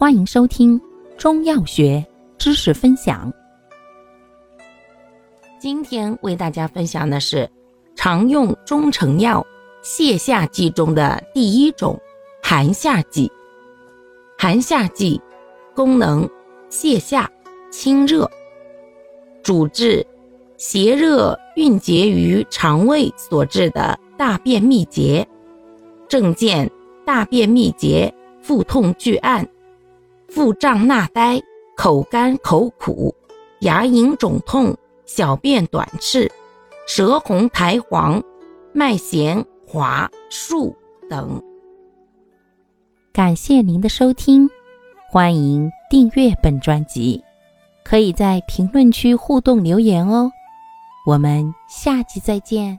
欢迎收听中药学知识分享。今天为大家分享的是常用中成药泻下剂中的第一种寒下剂。寒下剂功能泻下、清热，主治邪热蕴结于肠胃所致的大便秘结，症见大便秘结、腹痛拒按。腹胀纳呆，口干口苦，牙龈肿痛，小便短赤，舌红苔黄，脉弦滑数等。感谢您的收听，欢迎订阅本专辑，可以在评论区互动留言哦。我们下期再见。